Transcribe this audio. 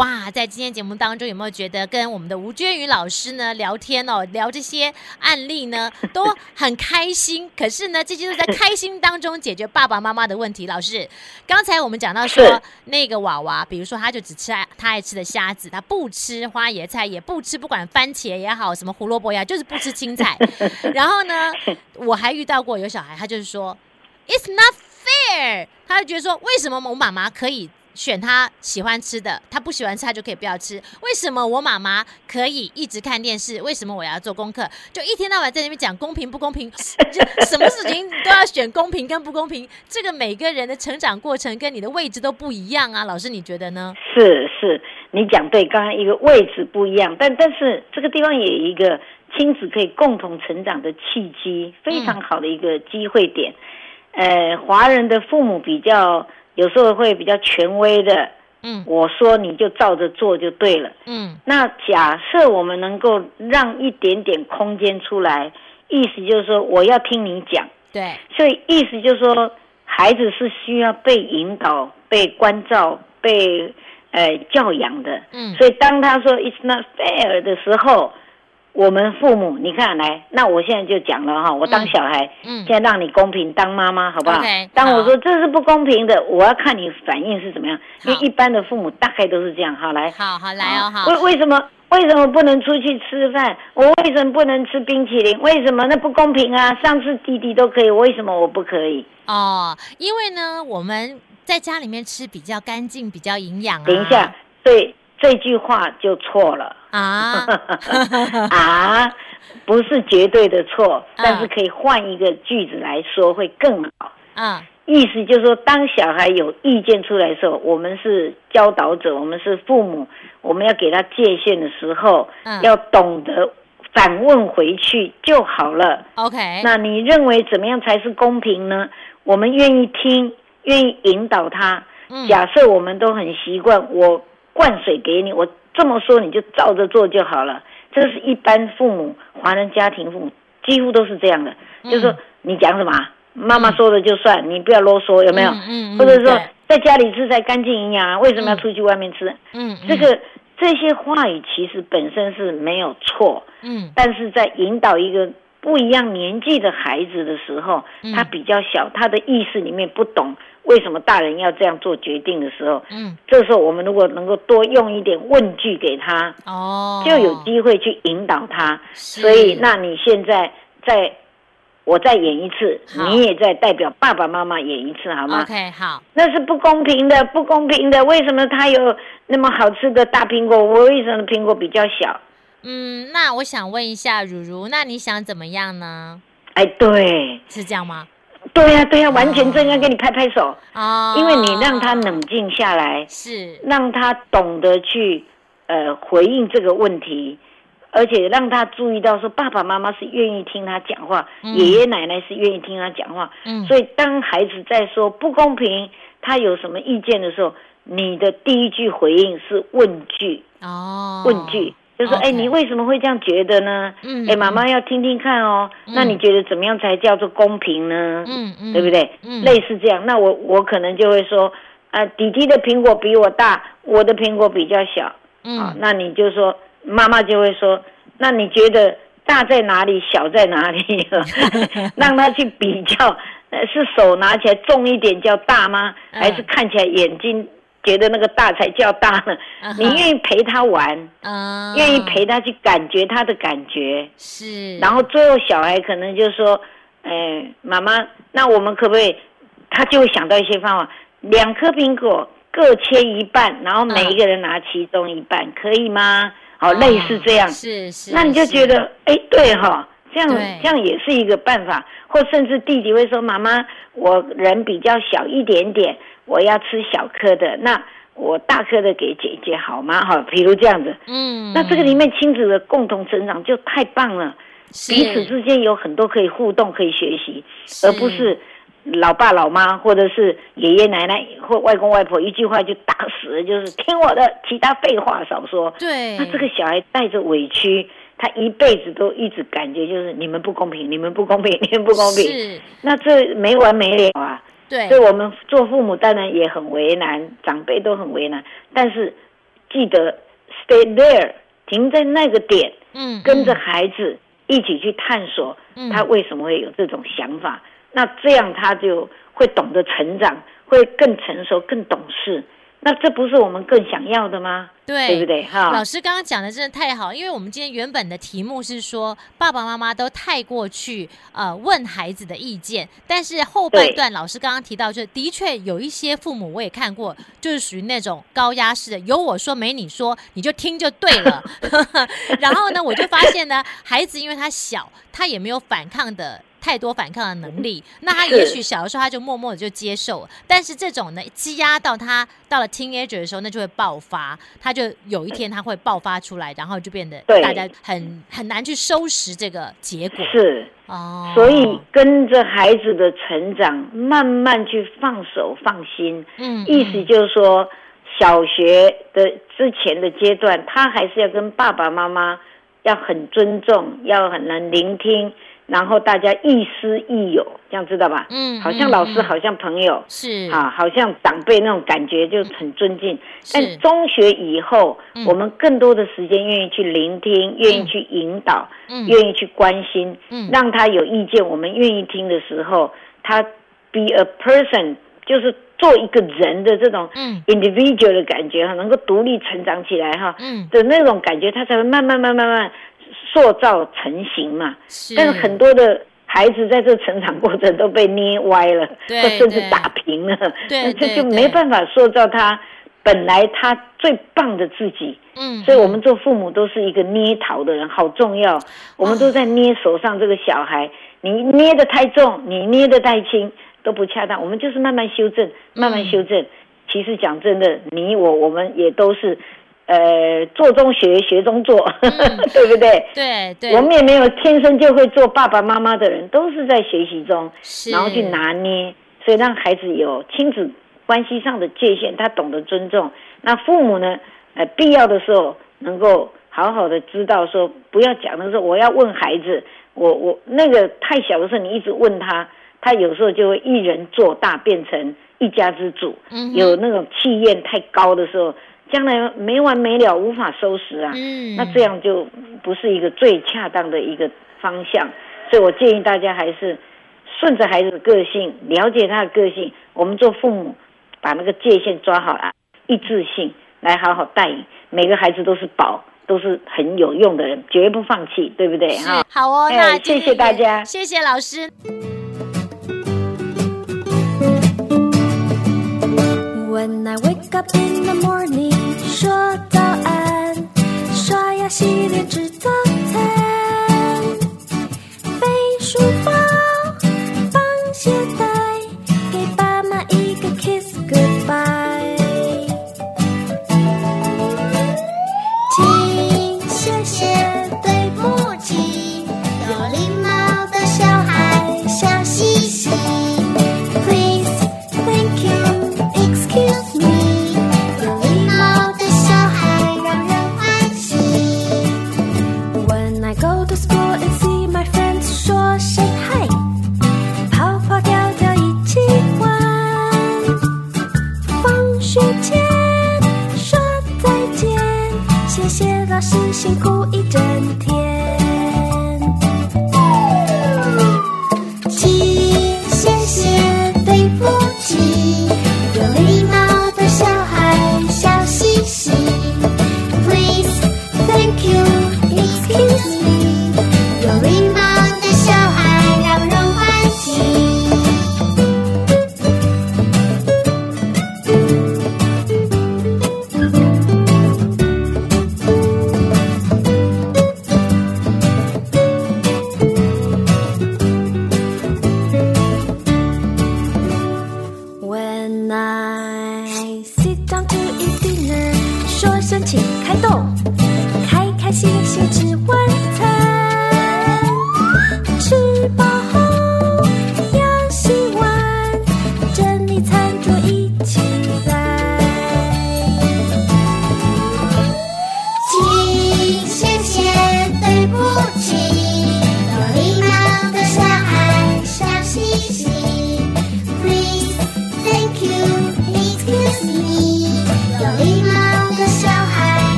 哇，在今天节目当中有没有觉得跟我们的吴娟宇老师呢聊天哦，聊这些案例呢 都很开心？可是呢，这些都在开心当中解决爸爸妈妈的问题。老师，刚才我们讲到说那个娃娃，比如说他就只吃爱他爱吃的虾子，他不吃花椰菜，也不吃不管番茄也好，什么胡萝卜呀，就是不吃青菜。然后呢，我还遇到过有小孩，他就是说，It's not fair，他就觉得说，为什么我妈妈可以？选他喜欢吃的，他不喜欢吃，他就可以不要吃。为什么我妈妈可以一直看电视？为什么我要做功课？就一天到晚在那边讲公平不公平，就什么事情都要选公平跟不公平。这个每个人的成长过程跟你的位置都不一样啊，老师你觉得呢？是是，你讲对，刚刚一个位置不一样，但但是这个地方也有一个亲子可以共同成长的契机，非常好的一个机会点。嗯、呃，华人的父母比较。有时候会比较权威的，嗯，我说你就照着做就对了，嗯。那假设我们能够让一点点空间出来，意思就是说我要听你讲，对。所以意思就是说，孩子是需要被引导、被关照、被呃教养的，嗯。所以当他说 "It's not fair" 的时候。我们父母，你看来，那我现在就讲了哈，我当小孩，嗯，现在让你公平当妈妈，好不好？Okay, 当我说这是不公平的，我要看你反应是怎么样，因为一般的父母大概都是这样。好，来，好好来哦，好。为为什么为什么不能出去吃饭？我为什么不能吃冰淇淋？为什么那不公平啊？上次弟弟都可以，为什么我不可以？哦，因为呢，我们在家里面吃比较干净，比较营养啊。等一下，对。这句话就错了啊 啊！不是绝对的错，但是可以换一个句子来说会更好。啊，意思就是说，当小孩有意见出来的时候，我们是教导者，我们是父母，我们要给他界限的时候，要懂得反问回去就好了。OK，那你认为怎么样才是公平呢？我们愿意听，愿意引导他。假设我们都很习惯我。灌水给你，我这么说你就照着做就好了。这是一般父母，华人家庭父母几乎都是这样的，嗯、就是说你讲什么，妈妈说的就算，嗯、你不要啰嗦，有没有？嗯嗯、或者说在家里吃才干净营养啊，为什么要出去外面吃？嗯，嗯这个这些话语其实本身是没有错，嗯，但是在引导一个不一样年纪的孩子的时候，嗯、他比较小，他的意识里面不懂。为什么大人要这样做决定的时候，嗯，这时候我们如果能够多用一点问句给他，哦，就有机会去引导他。所以，那你现在再，我再演一次，你也再代表爸爸妈妈演一次，好吗？OK，好。那是不公平的，不公平的。为什么他有那么好吃的大苹果，我为什么苹果比较小？嗯，那我想问一下如如，那你想怎么样呢？哎，对，是这样吗？对呀、啊，对呀、啊，完全正要给你拍拍手啊！因为你让他冷静下来，是让他懂得去呃回应这个问题，而且让他注意到说爸爸妈妈是愿意听他讲话，嗯、爷爷奶奶是愿意听他讲话。嗯，所以当孩子在说不公平，他有什么意见的时候，你的第一句回应是问句哦，问句。就说：“哎你为什么会这样觉得呢？嗯，哎，妈妈要听听看哦。嗯、那你觉得怎么样才叫做公平呢？嗯嗯，对不对？嗯，类似这样。那我我可能就会说，啊，弟弟的苹果比我大，我的苹果比较小。嗯，啊，那你就说，妈妈就会说，那你觉得大在哪里，小在哪里？让他去比较，是手拿起来重一点叫大吗？还是看起来眼睛？”觉得那个大才叫大呢，uh huh. 你愿意陪他玩，愿、uh huh. 意陪他去感觉他的感觉，是。然后最后小孩可能就说：“哎、欸，妈妈，那我们可不可以？”他就会想到一些方法，两颗苹果各切一半，然后每一个人拿其中一半，uh huh. 可以吗？好，类似这样。是是。那你就觉得，哎、欸，对哈，这样对这样也是一个办法。或甚至弟弟会说：“妈妈，我人比较小一点点。”我要吃小颗的，那我大颗的给姐姐好吗？哈，比如这样子，嗯，那这个里面亲子的共同成长就太棒了，彼此之间有很多可以互动、可以学习，而不是老爸老妈或者是爷爷奶奶或外公外婆一句话就打死，就是听我的，其他废话少说。对，那这个小孩带着委屈，他一辈子都一直感觉就是你们不公平，你们不公平，你们不公平，是，那这没完没了啊。对，所以我们做父母当然也很为难，长辈都很为难。但是记得 stay there，停在那个点，嗯，跟着孩子一起去探索，他为什么会有这种想法，那这样他就会懂得成长，会更成熟、更懂事。那这不是我们更想要的吗？对，对不对？哈，老师刚刚讲的真的太好，因为我们今天原本的题目是说爸爸妈妈都太过去呃问孩子的意见，但是后半段老师刚刚提到，就的确有一些父母我也看过，就是属于那种高压式的，有我说没你说，你就听就对了。然后呢，我就发现呢，孩子因为他小，他也没有反抗的。太多反抗的能力，那他也许小的时候他就默默的就接受了，但是这种呢积压到他到了 teenager 的时候，那就会爆发，他就有一天他会爆发出来，然后就变得大家很很难去收拾这个结果。是哦，所以跟着孩子的成长，慢慢去放手放心。嗯，意思就是说，小学的之前的阶段，他还是要跟爸爸妈妈要很尊重，要很能聆听。然后大家亦师亦友，这样知道吧？嗯，好像老师，好像朋友，是。啊，好像长辈那种感觉就很尊敬。但中学以后，我们更多的时间愿意去聆听，愿意去引导，愿意去关心，让他有意见，我们愿意听的时候，他 be a person，就是做一个人的这种 individual 的感觉哈，能够独立成长起来哈，的那种感觉，他才会慢慢慢慢慢。塑造成型嘛，是，但是很多的孩子在这成长过程都被捏歪了，或甚至打平了，那，这就没办法塑造他本来他最棒的自己。嗯，所以我们做父母都是一个捏陶的人，好重要。我们都在捏手上这个小孩，你捏的太重，你捏的太轻都不恰当。我们就是慢慢修正，慢慢修正。其实讲真的，你我我们也都是。呃，做中学，学中做，嗯、对不对？对对，我们也没有天生就会做爸爸妈妈的人，都是在学习中，然后去拿捏，所以让孩子有亲子关系上的界限，他懂得尊重。那父母呢？呃，必要的时候能够好好的知道说，不要讲的时候，我要问孩子，我我那个太小的时候，你一直问他，他有时候就会一人做大，变成一家之主。嗯，有那种气焰太高的时候。将来没完没了，无法收拾啊！嗯，那这样就不是一个最恰当的一个方向，所以我建议大家还是顺着孩子的个性，了解他的个性。我们做父母，把那个界限抓好了，一致性来好好带领。每个孩子都是宝，都是很有用的人，绝不放弃，对不对？哈，好哦，那谢谢大家，谢谢老师。When I wake up in the morning，说早安，刷牙洗脸吃早餐，背书包，